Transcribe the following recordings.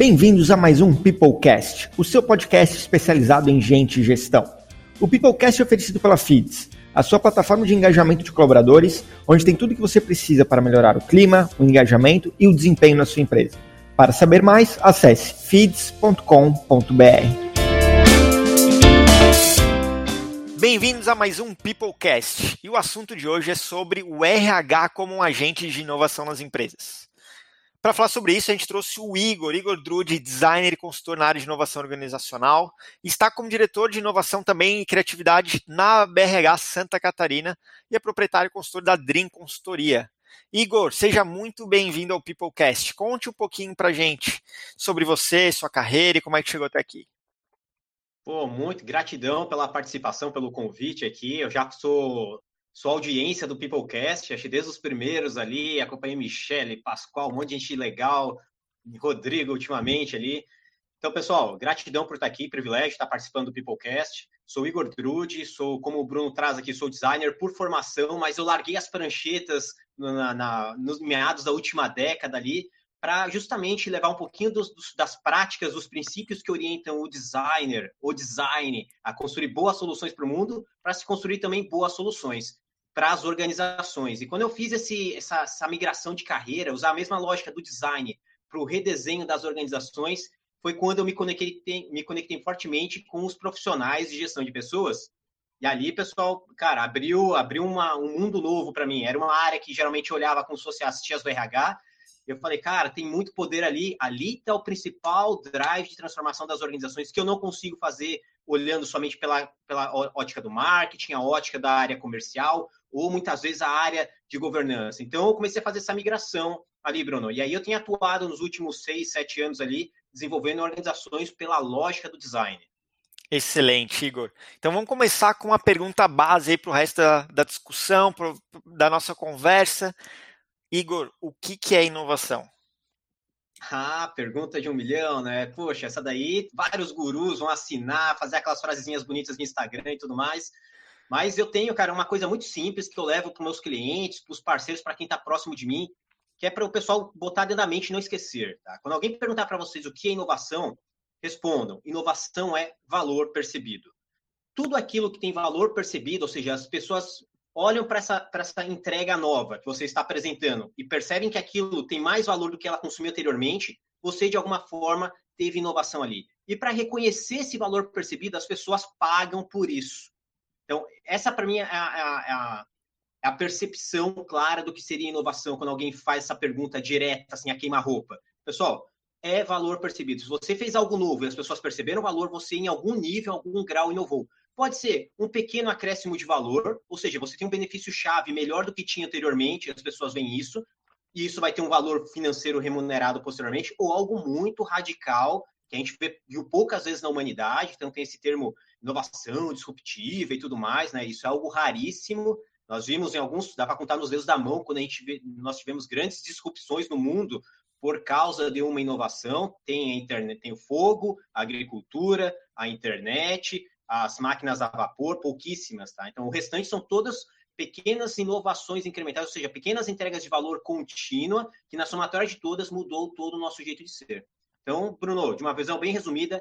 Bem-vindos a mais um Peoplecast, o seu podcast especializado em gente e gestão. O Peoplecast é oferecido pela Feeds, a sua plataforma de engajamento de colaboradores, onde tem tudo o que você precisa para melhorar o clima, o engajamento e o desempenho na sua empresa. Para saber mais, acesse feeds.com.br. Bem-vindos a mais um Peoplecast. E o assunto de hoje é sobre o RH como um agente de inovação nas empresas. Para falar sobre isso, a gente trouxe o Igor, Igor Drude, designer e consultor na área de inovação organizacional, está como diretor de inovação também e criatividade na BRH Santa Catarina e é proprietário e consultor da Dream Consultoria. Igor, seja muito bem-vindo ao Peoplecast. Conte um pouquinho para gente sobre você, sua carreira e como é que chegou até aqui. Pô, muito gratidão pela participação, pelo convite aqui. Eu já sou sua audiência do Peoplecast, acho desde os primeiros ali, acompanhei Michele, Pascoal, um monte de gente legal, Rodrigo ultimamente ali. Então, pessoal, gratidão por estar aqui, privilégio estar participando do Peoplecast. Sou Igor Trude, sou, como o Bruno traz aqui, sou designer por formação, mas eu larguei as pranchetas na, na, nos meados da última década ali, para justamente levar um pouquinho dos, dos, das práticas, dos princípios que orientam o designer, o design, a construir boas soluções para o mundo, para se construir também boas soluções para as organizações. E quando eu fiz esse, essa, essa migração de carreira, usar a mesma lógica do design para o redesenho das organizações, foi quando eu me conectei, me conectei fortemente com os profissionais de gestão de pessoas. E ali, pessoal, cara, abriu, abriu uma, um mundo novo para mim. Era uma área que geralmente olhava se fosse as tias do RH, eu falei, cara, tem muito poder ali. Ali está o principal drive de transformação das organizações que eu não consigo fazer olhando somente pela, pela ótica do marketing, a ótica da área comercial, ou muitas vezes a área de governança. Então, eu comecei a fazer essa migração ali, Bruno. E aí eu tenho atuado nos últimos seis, sete anos ali, desenvolvendo organizações pela lógica do design. Excelente, Igor. Então vamos começar com uma pergunta base para o resto da, da discussão, pro, da nossa conversa. Igor, o que, que é inovação? Ah, pergunta de um milhão, né? Poxa, essa daí vários gurus vão assinar, fazer aquelas frasezinhas bonitas no Instagram e tudo mais. Mas eu tenho, cara, uma coisa muito simples que eu levo para meus clientes, para os parceiros, para quem está próximo de mim, que é para o pessoal botar dentro da mente e não esquecer. Tá? Quando alguém perguntar para vocês o que é inovação, respondam: inovação é valor percebido. Tudo aquilo que tem valor percebido, ou seja, as pessoas olham para essa, essa entrega nova que você está apresentando e percebem que aquilo tem mais valor do que ela consumiu anteriormente, você, de alguma forma, teve inovação ali. E para reconhecer esse valor percebido, as pessoas pagam por isso. Então, essa, para mim, é a, é, a, é a, percepção clara do que seria inovação quando alguém faz essa pergunta direta, assim, a queima-roupa. Pessoal, é valor percebido. Se você fez algo novo e as pessoas perceberam o valor, você, em algum nível, em algum grau, inovou. Pode ser um pequeno acréscimo de valor, ou seja, você tem um benefício-chave melhor do que tinha anteriormente, as pessoas veem isso, e isso vai ter um valor financeiro remunerado posteriormente, ou algo muito radical, que a gente viu poucas vezes na humanidade, então tem esse termo inovação disruptiva e tudo mais, né? Isso é algo raríssimo. Nós vimos em alguns, dá para contar nos dedos da mão, quando a gente vê, nós tivemos grandes disrupções no mundo por causa de uma inovação. Tem a internet, tem o fogo, a agricultura, a internet, as máquinas a vapor, pouquíssimas, tá? Então, o restante são todas pequenas inovações incrementais, ou seja, pequenas entregas de valor contínua, que na somatória de todas mudou todo o nosso jeito de ser. Então, Bruno, de uma visão bem resumida,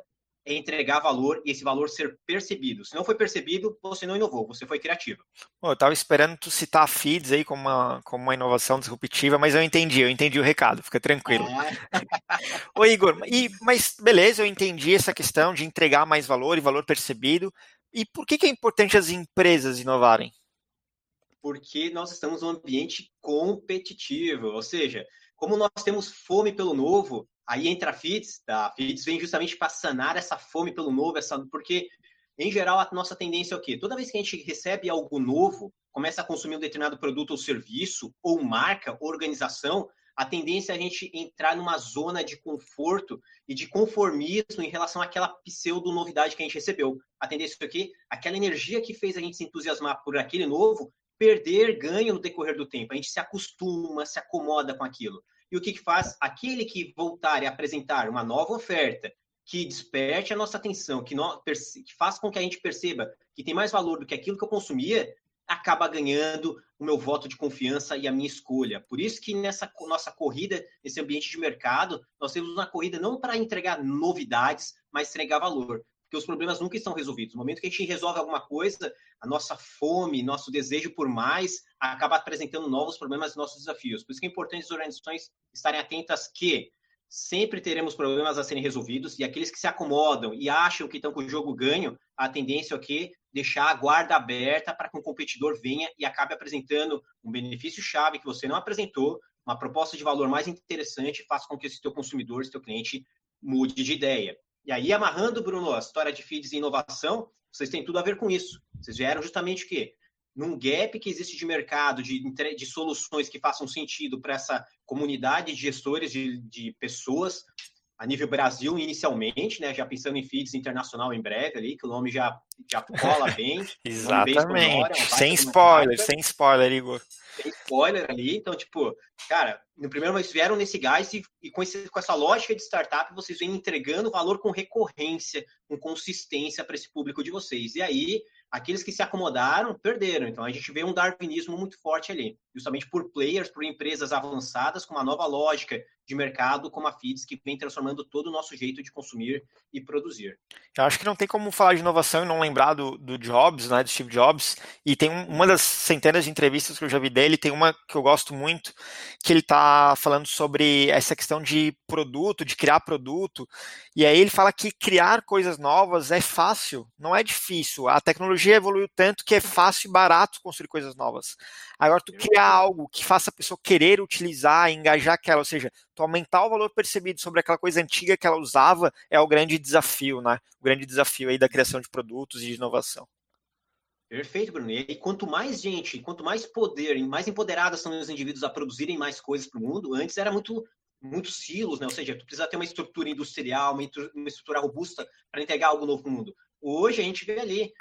é entregar valor e esse valor ser percebido. Se não foi percebido, você não inovou, você foi criativo. Pô, eu estava esperando tu citar a Feeds aí como uma, como uma inovação disruptiva, mas eu entendi, eu entendi o recado, fica tranquilo. É. Ô Igor, e, mas beleza, eu entendi essa questão de entregar mais valor e valor percebido. E por que, que é importante as empresas inovarem? Porque nós estamos num ambiente competitivo, ou seja, como nós temos fome pelo novo, Aí entra a FITS, tá? a FITS vem justamente para sanar essa fome pelo novo, essa, porque, em geral, a nossa tendência é o quê? Toda vez que a gente recebe algo novo, começa a consumir um determinado produto ou serviço, ou marca, organização, a tendência é a gente entrar numa zona de conforto e de conformismo em relação àquela pseudo-novidade que a gente recebeu. A tendência é o quê? Aquela energia que fez a gente se entusiasmar por aquele novo, perder ganho no decorrer do tempo. A gente se acostuma, se acomoda com aquilo. E o que, que faz? Aquele que voltar e apresentar uma nova oferta que desperte a nossa atenção, que, no, que faz com que a gente perceba que tem mais valor do que aquilo que eu consumia, acaba ganhando o meu voto de confiança e a minha escolha. Por isso que nessa nossa corrida, nesse ambiente de mercado, nós temos uma corrida não para entregar novidades, mas entregar valor. Porque os problemas nunca estão resolvidos. No momento que a gente resolve alguma coisa, a nossa fome, nosso desejo por mais, acaba apresentando novos problemas nossos desafios. Por isso que é importante as organizações estarem atentas que sempre teremos problemas a serem resolvidos e aqueles que se acomodam e acham que estão com o jogo ganho, a tendência é que deixar a guarda aberta para que um competidor venha e acabe apresentando um benefício chave que você não apresentou, uma proposta de valor mais interessante, faça com que esse teu consumidor, teu cliente mude de ideia. E aí, amarrando, Bruno, a história de feeds e inovação, vocês têm tudo a ver com isso. Vocês vieram justamente o quê? num gap que existe de mercado, de, de soluções que façam sentido para essa comunidade de gestores, de, de pessoas, a nível Brasil inicialmente, né? Já pensando em feeds internacional em breve ali, que o nome já, já cola bem. Exatamente. Bem sem spoiler, sem spoiler, Igor. Sem spoiler ali. Então, tipo, cara, no primeiro momento vieram nesse gás e, e com, esse, com essa lógica de startup, vocês vêm entregando valor com recorrência, com consistência para esse público de vocês. E aí, aqueles que se acomodaram perderam. Então a gente vê um darwinismo muito forte ali, justamente por players, por empresas avançadas com uma nova lógica de mercado, como a Feeds, que vem transformando todo o nosso jeito de consumir e produzir. Eu acho que não tem como falar de inovação e não lembrar do, do Jobs, né, do Steve Jobs. E tem uma das centenas de entrevistas que eu já vi dele, tem uma que eu gosto muito, que ele está falando sobre essa questão de produto, de criar produto. E aí ele fala que criar coisas novas é fácil, não é difícil. A tecnologia evoluiu tanto que é fácil e barato construir coisas novas. Agora, tu criar algo que faça a pessoa querer utilizar, engajar aquela, ou seja, tu aumentar o valor percebido sobre aquela coisa antiga que ela usava, é o grande desafio, né? O grande desafio aí da criação de produtos e de inovação. Perfeito, Bruno. E quanto mais gente, quanto mais poder, mais empoderadas são os indivíduos a produzirem mais coisas para o mundo, antes era muito muitos silos, né? Ou seja, tu precisa ter uma estrutura industrial, uma estrutura robusta para entregar algo novo para o mundo. Hoje a gente vê ali,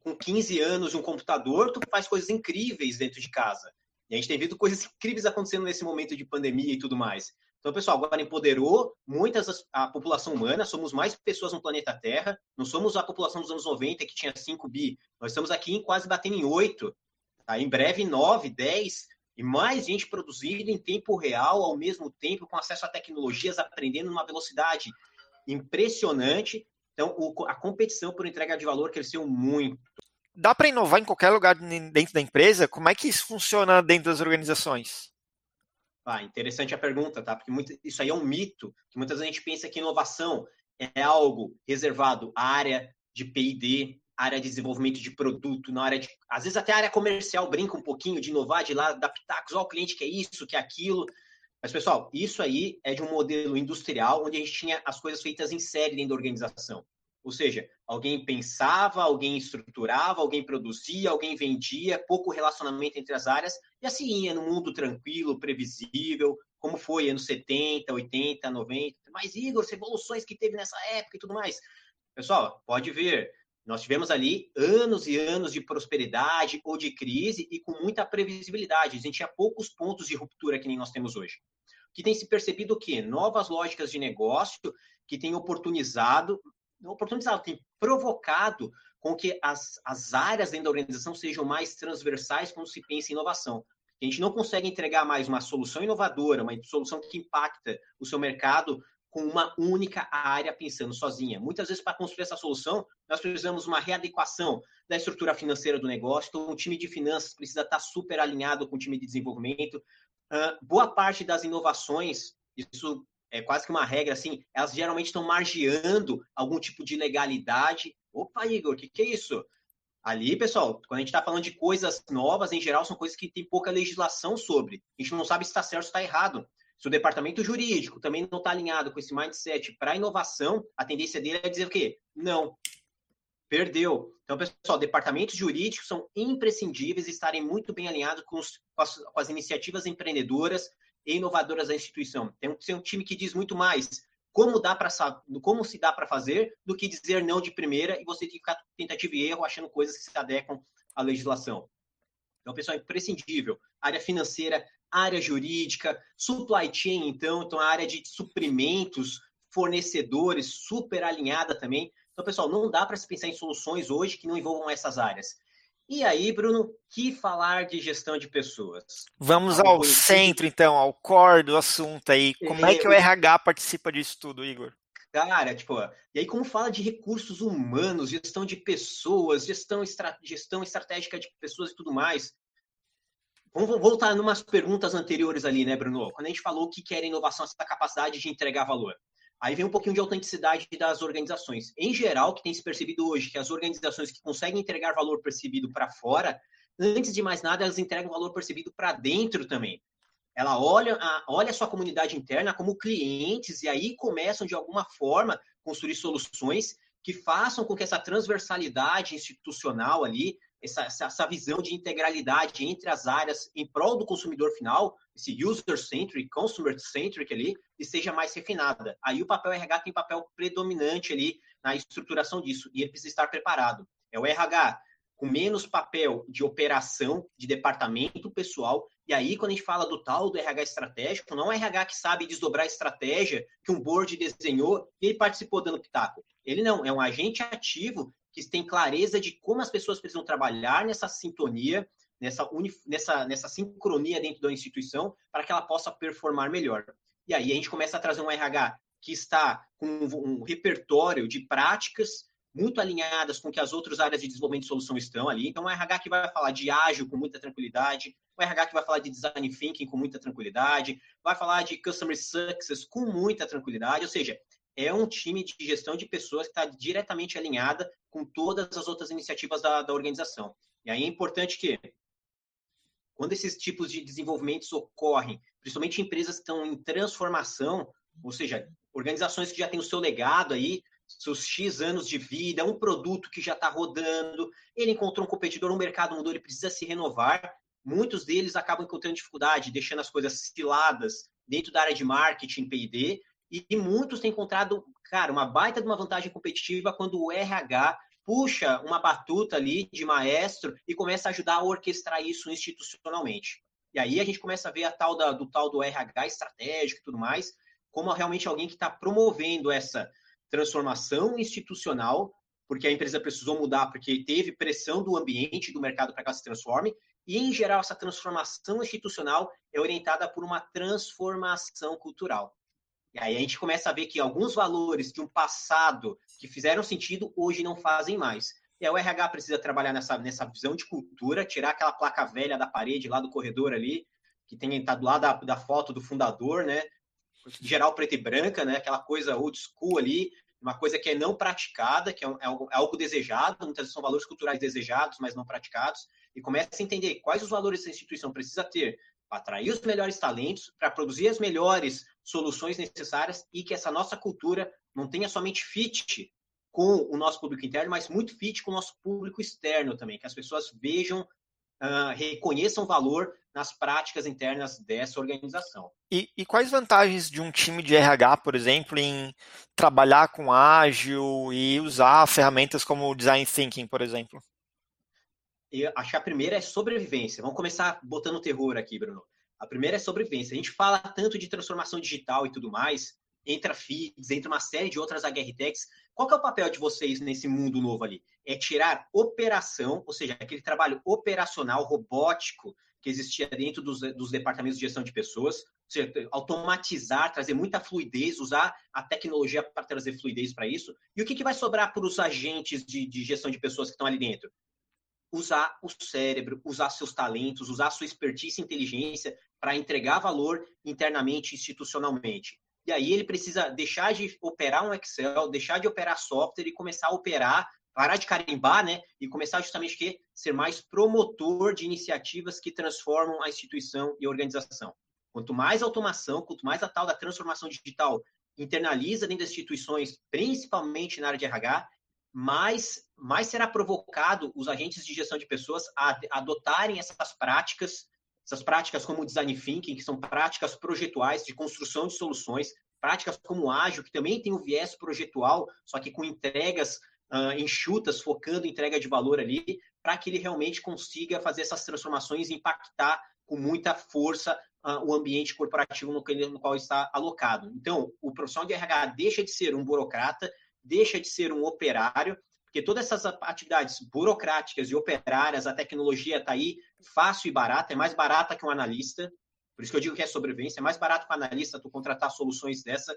com 15 anos de um computador, tu faz coisas incríveis dentro de casa. E a gente tem visto coisas incríveis acontecendo nesse momento de pandemia e tudo mais. Então, pessoal, agora empoderou muitas a população humana, somos mais pessoas no planeta Terra, não somos a população dos anos 90 que tinha 5 bi, nós estamos aqui em quase batendo em 8, tá? em breve 9, 10, e mais gente produzindo em tempo real, ao mesmo tempo, com acesso a tecnologias, aprendendo numa velocidade impressionante. Então, a competição por entrega de valor cresceu muito dá para inovar em qualquer lugar dentro da empresa? Como é que isso funciona dentro das organizações? Ah, interessante a pergunta, tá? Porque muito, isso aí é um mito, que muitas vezes a gente pensa que inovação é algo reservado à área de P&D, área de desenvolvimento de produto, na área de... Às vezes até a área comercial brinca um pouquinho de inovar, de lá dar pitacos, ó, o cliente quer isso, quer aquilo. Mas, pessoal, isso aí é de um modelo industrial onde a gente tinha as coisas feitas em série dentro da organização. Ou seja, alguém pensava, alguém estruturava, alguém produzia, alguém vendia, pouco relacionamento entre as áreas, e assim ia no mundo tranquilo, previsível, como foi anos 70, 80, 90. Mas, Igor, as evoluções que teve nessa época e tudo mais. Pessoal, pode ver, nós tivemos ali anos e anos de prosperidade ou de crise e com muita previsibilidade. A gente tinha poucos pontos de ruptura que nem nós temos hoje. Que tem se percebido o quê? Novas lógicas de negócio que têm oportunizado oportunizado, tem provocado com que as, as áreas dentro da organização sejam mais transversais quando se pensa em inovação. A gente não consegue entregar mais uma solução inovadora, uma solução que impacta o seu mercado com uma única área pensando sozinha. Muitas vezes, para construir essa solução, nós precisamos uma readequação da estrutura financeira do negócio. Então, o time de finanças precisa estar super alinhado com o time de desenvolvimento. Uh, boa parte das inovações, isso é quase que uma regra assim, elas geralmente estão margeando algum tipo de legalidade. Opa, Igor, o que, que é isso? Ali, pessoal, quando a gente está falando de coisas novas, em geral, são coisas que tem pouca legislação sobre. A gente não sabe se está certo ou está errado. Se o departamento jurídico também não está alinhado com esse mindset para inovação, a tendência dele é dizer o quê? Não. Perdeu. Então, pessoal, departamentos jurídicos são imprescindíveis estarem muito bem alinhados com, os, com, as, com as iniciativas empreendedoras e inovadoras da instituição. Tem que ser um time que diz muito mais como dá para como se dá para fazer do que dizer não de primeira e você tem que ficar tentativa e erro achando coisas que se adequam à legislação. Então, pessoal, é imprescindível. Área financeira, área jurídica, supply chain, então, então a área de suprimentos, fornecedores, super alinhada também. Então, pessoal, não dá para se pensar em soluções hoje que não envolvam essas áreas. E aí, Bruno, que falar de gestão de pessoas? Vamos ao centro, então, ao core do assunto aí. Como é, é que o RH participa disso tudo, Igor? Cara, tipo, e aí como fala de recursos humanos, gestão de pessoas, gestão, estra gestão estratégica de pessoas e tudo mais, vamos voltar em umas perguntas anteriores ali, né, Bruno? Quando a gente falou que era inovação, essa capacidade de entregar valor. Aí vem um pouquinho de autenticidade das organizações. Em geral, que tem se percebido hoje, que as organizações que conseguem entregar valor percebido para fora, antes de mais nada, elas entregam valor percebido para dentro também. Ela olha a, olha a sua comunidade interna como clientes e aí começam, de alguma forma, construir soluções que façam com que essa transversalidade institucional ali essa, essa, visão de integralidade entre as áreas em prol do consumidor final, esse user-centric, consumer-centric ali, e seja mais refinada. Aí o papel RH tem papel predominante ali na estruturação disso, e ele precisa estar preparado. É o RH com menos papel de operação, de departamento pessoal, e aí quando a gente fala do tal do RH estratégico, não é RH que sabe desdobrar a estratégia que um board desenhou e ele participou dando pitaco. Ele não, é um agente ativo que tem clareza de como as pessoas precisam trabalhar nessa sintonia, nessa, nessa, nessa sincronia dentro da instituição, para que ela possa performar melhor. E aí a gente começa a trazer um RH que está com um, um repertório de práticas muito alinhadas com que as outras áreas de desenvolvimento de solução estão ali. Então, um RH que vai falar de ágil com muita tranquilidade, um RH que vai falar de design thinking com muita tranquilidade, vai falar de customer success com muita tranquilidade, ou seja, é um time de gestão de pessoas que está diretamente alinhada com todas as outras iniciativas da, da organização. E aí é importante que, quando esses tipos de desenvolvimentos ocorrem, principalmente empresas que estão em transformação, ou seja, organizações que já têm o seu legado aí, seus X anos de vida, um produto que já está rodando, ele encontrou um competidor, um mercado mudou, ele precisa se renovar. Muitos deles acabam encontrando dificuldade, deixando as coisas ciladas dentro da área de marketing, P&D, e muitos têm encontrado, cara, uma baita de uma vantagem competitiva quando o RH puxa uma batuta ali de maestro e começa a ajudar a orquestrar isso institucionalmente. E aí a gente começa a ver a tal da, do tal do RH estratégico e tudo mais, como realmente alguém que está promovendo essa transformação institucional, porque a empresa precisou mudar, porque teve pressão do ambiente, do mercado para que ela se transforme, e em geral essa transformação institucional é orientada por uma transformação cultural. E aí a gente começa a ver que alguns valores de um passado que fizeram sentido, hoje não fazem mais. E aí o RH precisa trabalhar nessa, nessa visão de cultura, tirar aquela placa velha da parede lá do corredor ali, que tem tá do lado da, da foto do fundador, né? Geral preta e branca, né? Aquela coisa old school ali, uma coisa que é não praticada, que é, é, algo, é algo desejado, muitas vezes são valores culturais desejados, mas não praticados, e começa a entender quais os valores essa instituição precisa ter atrair os melhores talentos, para produzir as melhores soluções necessárias e que essa nossa cultura não tenha somente fit com o nosso público interno, mas muito fit com o nosso público externo também, que as pessoas vejam, uh, reconheçam valor nas práticas internas dessa organização. E, e, quais vantagens de um time de RH, por exemplo, em trabalhar com ágil e usar ferramentas como o design thinking, por exemplo? Acho que a primeira é sobrevivência. Vamos começar botando terror aqui, Bruno. A primeira é sobrevivência. A gente fala tanto de transformação digital e tudo mais, entra FIDs, entra uma série de outras HRTechs. Qual é o papel de vocês nesse mundo novo ali? É tirar operação, ou seja, aquele trabalho operacional, robótico, que existia dentro dos, dos departamentos de gestão de pessoas, ou seja, automatizar, trazer muita fluidez, usar a tecnologia para trazer fluidez para isso. E o que, que vai sobrar para os agentes de, de gestão de pessoas que estão ali dentro? Usar o cérebro, usar seus talentos, usar sua expertise e inteligência para entregar valor internamente, institucionalmente. E aí ele precisa deixar de operar um Excel, deixar de operar software e começar a operar, parar de carimbar, né? E começar justamente que ser mais promotor de iniciativas que transformam a instituição e a organização. Quanto mais automação, quanto mais a tal da transformação digital internaliza dentro das instituições, principalmente na área de RH, mais, mais será provocado os agentes de gestão de pessoas a adotarem essas práticas, essas práticas como o design thinking, que são práticas projetuais de construção de soluções, práticas como ágil, que também tem o viés projetual, só que com entregas uh, enxutas, focando em entrega de valor ali, para que ele realmente consiga fazer essas transformações e impactar com muita força uh, o ambiente corporativo no, no qual está alocado. Então, o profissional de RH deixa de ser um burocrata deixa de ser um operário, porque todas essas atividades burocráticas e operárias, a tecnologia está aí fácil e barata, é mais barata que um analista, por isso que eu digo que é sobrevivência, é mais barato que um analista tu contratar soluções dessa,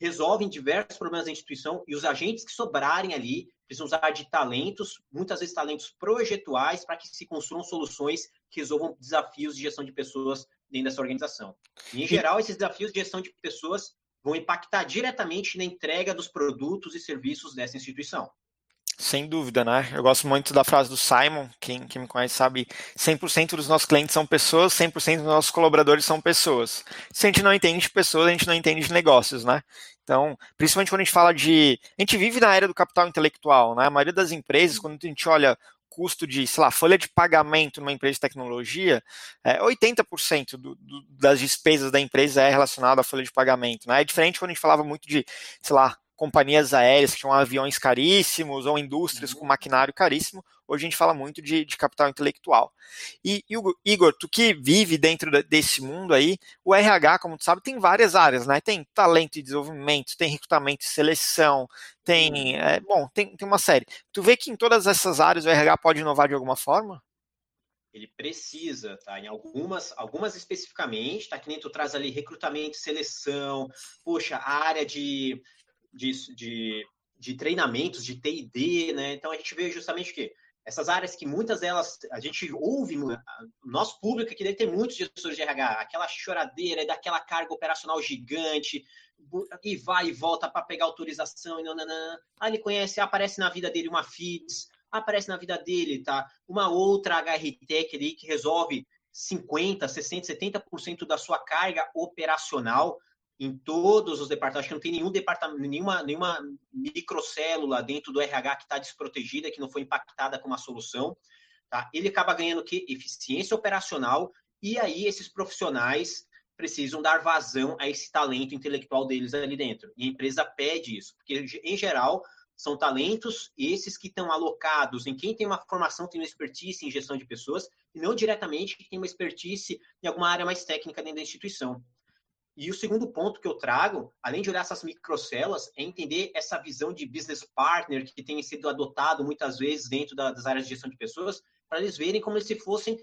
resolvem diversos problemas da instituição e os agentes que sobrarem ali precisam usar de talentos, muitas vezes talentos projetuais, para que se construam soluções que resolvam desafios de gestão de pessoas dentro dessa organização. E, em geral, esses desafios de gestão de pessoas vão impactar diretamente na entrega dos produtos e serviços dessa instituição. Sem dúvida, né? Eu gosto muito da frase do Simon, quem, quem me conhece sabe, 100% dos nossos clientes são pessoas, 100% dos nossos colaboradores são pessoas. Se a gente não entende de pessoas, a gente não entende de negócios, né? Então, principalmente quando a gente fala de... A gente vive na era do capital intelectual, né? A maioria das empresas, quando a gente olha custo de, sei lá, folha de pagamento numa empresa de tecnologia, é, 80% do, do, das despesas da empresa é relacionada à folha de pagamento. Né? É diferente quando a gente falava muito de, sei lá, companhias aéreas que tinham aviões caríssimos ou indústrias uhum. com maquinário caríssimo. Hoje a gente fala muito de, de capital intelectual. E, Igor, tu que vive dentro desse mundo aí, o RH, como tu sabe, tem várias áreas, né? Tem talento e desenvolvimento, tem recrutamento e seleção, tem. Uhum. É, bom, tem, tem uma série. Tu vê que em todas essas áreas o RH pode inovar de alguma forma? ele precisa, tá? Em algumas, algumas especificamente, tá? Que nem tu traz ali recrutamento, seleção, poxa, a área de de, de, de treinamentos, de TD, né? Então a gente vê justamente o quê? Essas áreas que muitas delas a gente ouve, nosso público aqui deve ter muitos gestores de RH, aquela choradeira daquela carga operacional gigante, e vai e volta para pegar autorização, e não. Aí ele conhece, aparece na vida dele uma FIDS, aparece na vida dele, tá? Uma outra HRT ali que resolve 50, 60, 70% da sua carga operacional em todos os departamentos, acho que não tem nenhum departamento, nenhuma, nenhuma microcélula dentro do RH que está desprotegida, que não foi impactada com uma solução, tá? Ele acaba ganhando que eficiência operacional e aí esses profissionais precisam dar vazão a esse talento intelectual deles ali dentro. E a empresa pede isso, porque em geral são talentos esses que estão alocados em quem tem uma formação, tem uma expertise em gestão de pessoas, e não diretamente que tem uma expertise em alguma área mais técnica dentro da instituição. E o segundo ponto que eu trago, além de olhar essas microcelas, é entender essa visão de business partner que tem sido adotado muitas vezes dentro das áreas de gestão de pessoas, para eles verem como se fossem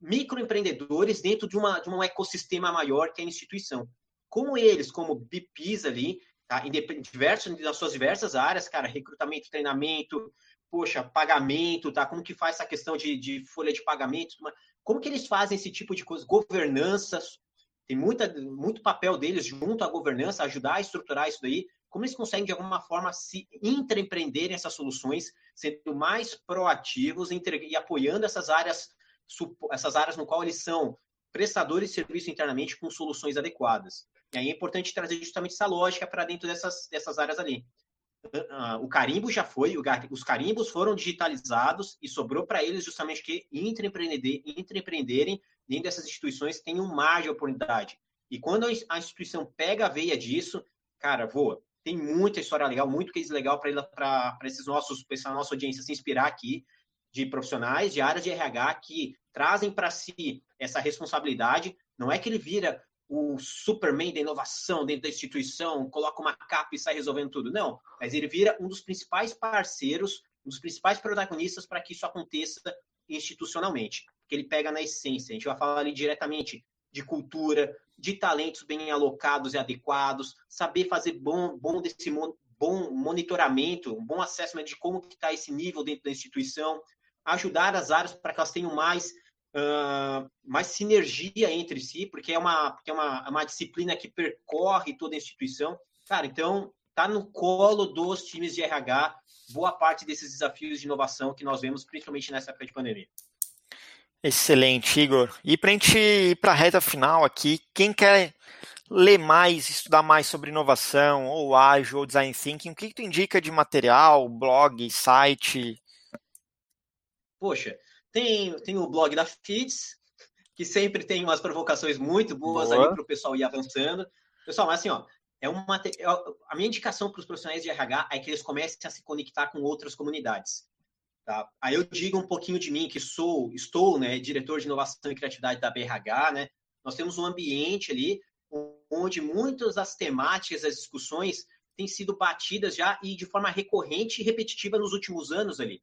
microempreendedores dentro de, uma, de um ecossistema maior que é a instituição. Como eles, como BPs ali, tá? diversos, nas suas diversas áreas, cara, recrutamento, treinamento, poxa, pagamento, tá? Como que faz essa questão de, de folha de pagamento, como que eles fazem esse tipo de coisa, governança, tem muita, muito papel deles junto à governança, ajudar a estruturar isso daí. Como eles conseguem, de alguma forma, se intraempreenderem essas soluções, sendo mais proativos e apoiando essas áreas, essas áreas no qual eles são prestadores de serviço internamente com soluções adequadas. E aí é importante trazer justamente essa lógica para dentro dessas, dessas áreas ali. Uh, o carimbo já foi, os carimbos foram digitalizados e sobrou para eles justamente que intraempreenderem dentro dessas instituições mar de oportunidade. E quando a instituição pega a veia disso, cara, voa. Tem muita história legal, muito case legal para esses nossos, para essa nossa audiência se inspirar aqui, de profissionais de áreas de RH que trazem para si essa responsabilidade. Não é que ele vira o Superman da inovação dentro da instituição, coloca uma capa e sai resolvendo tudo. Não, mas ele vira um dos principais parceiros, um dos principais protagonistas para que isso aconteça institucionalmente que ele pega na essência. A gente vai falar ali diretamente de cultura, de talentos bem alocados e adequados, saber fazer bom, bom desse bom monitoramento, um bom acesso de como está esse nível dentro da instituição, ajudar as áreas para que elas tenham mais, uh, mais sinergia entre si, porque é uma, porque é uma, é uma disciplina que percorre toda a instituição. Cara, então está no colo dos times de RH boa parte desses desafios de inovação que nós vemos, principalmente nessa época de pandemia. Excelente, Igor. E para a gente ir para a reta final aqui, quem quer ler mais, estudar mais sobre inovação, ou ágil, ou design thinking, o que, que tu indica de material, blog, site? Poxa, tem, tem o blog da FITS, que sempre tem umas provocações muito boas Boa. ali para o pessoal ir avançando. Pessoal, mas assim, ó, é uma, é, a minha indicação para os profissionais de RH é que eles comecem a se conectar com outras comunidades. Tá? Aí eu digo um pouquinho de mim, que sou, estou, né, diretor de inovação e criatividade da BRH, né? Nós temos um ambiente ali onde muitas das temáticas, as discussões têm sido batidas já e de forma recorrente e repetitiva nos últimos anos ali.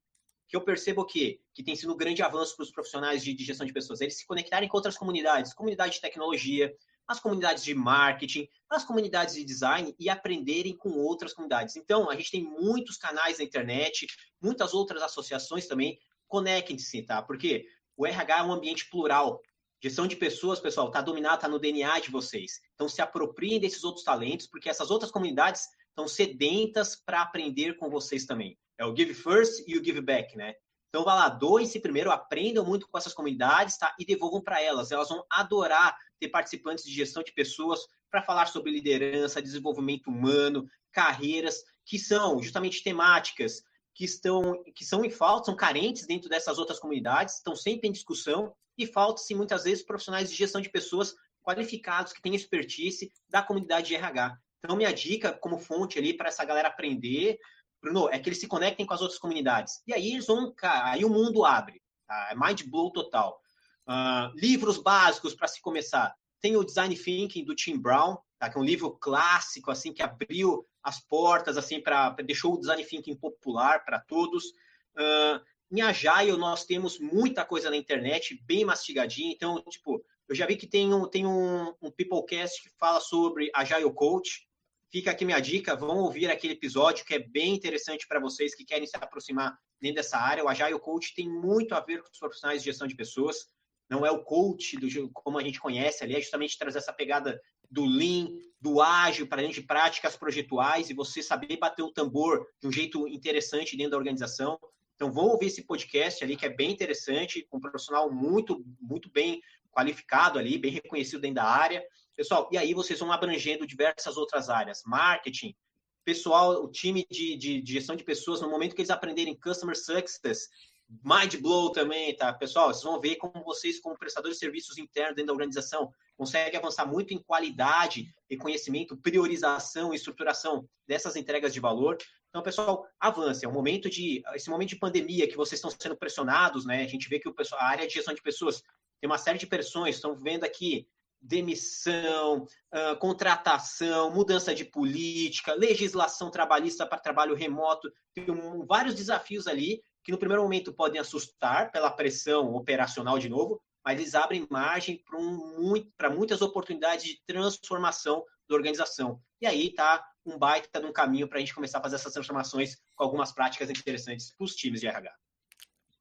Que eu percebo que, que tem sido um grande avanço para os profissionais de, de gestão de pessoas, eles se conectarem com outras comunidades, comunidade de tecnologia, as comunidades de marketing, as comunidades de design e aprenderem com outras comunidades. Então, a gente tem muitos canais na internet, muitas outras associações também. Conectem-se, tá? Porque o RH é um ambiente plural. Gestão de pessoas, pessoal, está dominado, está no DNA de vocês. Então, se apropriem desses outros talentos, porque essas outras comunidades estão sedentas para aprender com vocês também. É o give first e o give back, né? Então, vá lá, doem-se primeiro, aprendam muito com essas comunidades, tá? E devolvam para elas. Elas vão adorar ter participantes de gestão de pessoas para falar sobre liderança, desenvolvimento humano, carreiras, que são justamente temáticas que estão que são em falta, são carentes dentro dessas outras comunidades, estão sempre em discussão e falta-se muitas vezes profissionais de gestão de pessoas qualificados que têm expertise da comunidade de RH. Então, minha dica como fonte ali para essa galera aprender, Bruno, é que eles se conectem com as outras comunidades. E aí eles vão, cara, aí o mundo abre. Tá? É mind blow total. Uh, livros básicos para se começar. Tem o Design Thinking do Tim Brown, tá? que é um livro clássico assim que abriu as portas assim para deixou o Design Thinking popular para todos. Uh, em Agile nós temos muita coisa na internet, bem mastigadinha. Então, tipo, eu já vi que tem um, tem um, um Peoplecast que fala sobre Agile Coach. Fica aqui minha dica, vão ouvir aquele episódio que é bem interessante para vocês que querem se aproximar dentro dessa área. O Agile Coach tem muito a ver com os profissionais de gestão de pessoas. Não é o coach do, como a gente conhece ali, é justamente trazer essa pegada do lean, do ágil para dentro de práticas projetuais e você saber bater o tambor de um jeito interessante dentro da organização. Então, vão ouvir esse podcast ali, que é bem interessante, com um profissional muito, muito bem qualificado ali, bem reconhecido dentro da área. Pessoal, e aí vocês vão abrangendo diversas outras áreas. Marketing, pessoal, o time de, de, de, gestão de pessoas, no momento que eles aprenderem Customer Success, Mind Blow também, tá? Pessoal, vocês vão ver como vocês, como prestadores de serviços internos dentro da organização, conseguem avançar muito em qualidade, reconhecimento, priorização e estruturação dessas entregas de valor. Então, pessoal, avance. É um momento de esse momento de pandemia que vocês estão sendo pressionados, né? A gente vê que o pessoal, a área de gestão de pessoas tem uma série de pressões. Estão vendo aqui demissão, uh, contratação, mudança de política, legislação trabalhista para trabalho remoto, tem um, vários desafios ali que no primeiro momento podem assustar pela pressão operacional de novo, mas eles abrem margem para um, muitas oportunidades de transformação da organização. E aí está um baita de um caminho para a gente começar a fazer essas transformações com algumas práticas interessantes para os times de RH.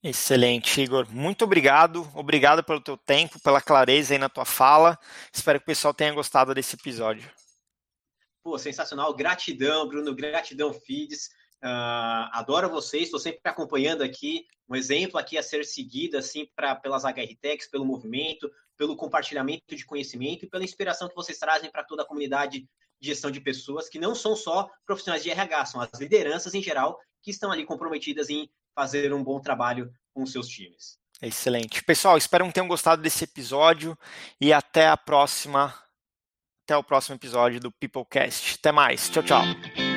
Excelente, Igor. Muito obrigado. Obrigado pelo teu tempo, pela clareza aí na tua fala. Espero que o pessoal tenha gostado desse episódio. Pô, sensacional. Gratidão, Bruno. Gratidão, Fides. Uh, adoro vocês, estou sempre acompanhando aqui, um exemplo aqui a ser seguido assim pra, pelas HRTechs, pelo movimento, pelo compartilhamento de conhecimento e pela inspiração que vocês trazem para toda a comunidade de gestão de pessoas, que não são só profissionais de RH, são as lideranças em geral que estão ali comprometidas em fazer um bom trabalho com seus times. Excelente. Pessoal, espero que tenham gostado desse episódio e até a próxima. Até o próximo episódio do Peoplecast. Até mais. Tchau, tchau.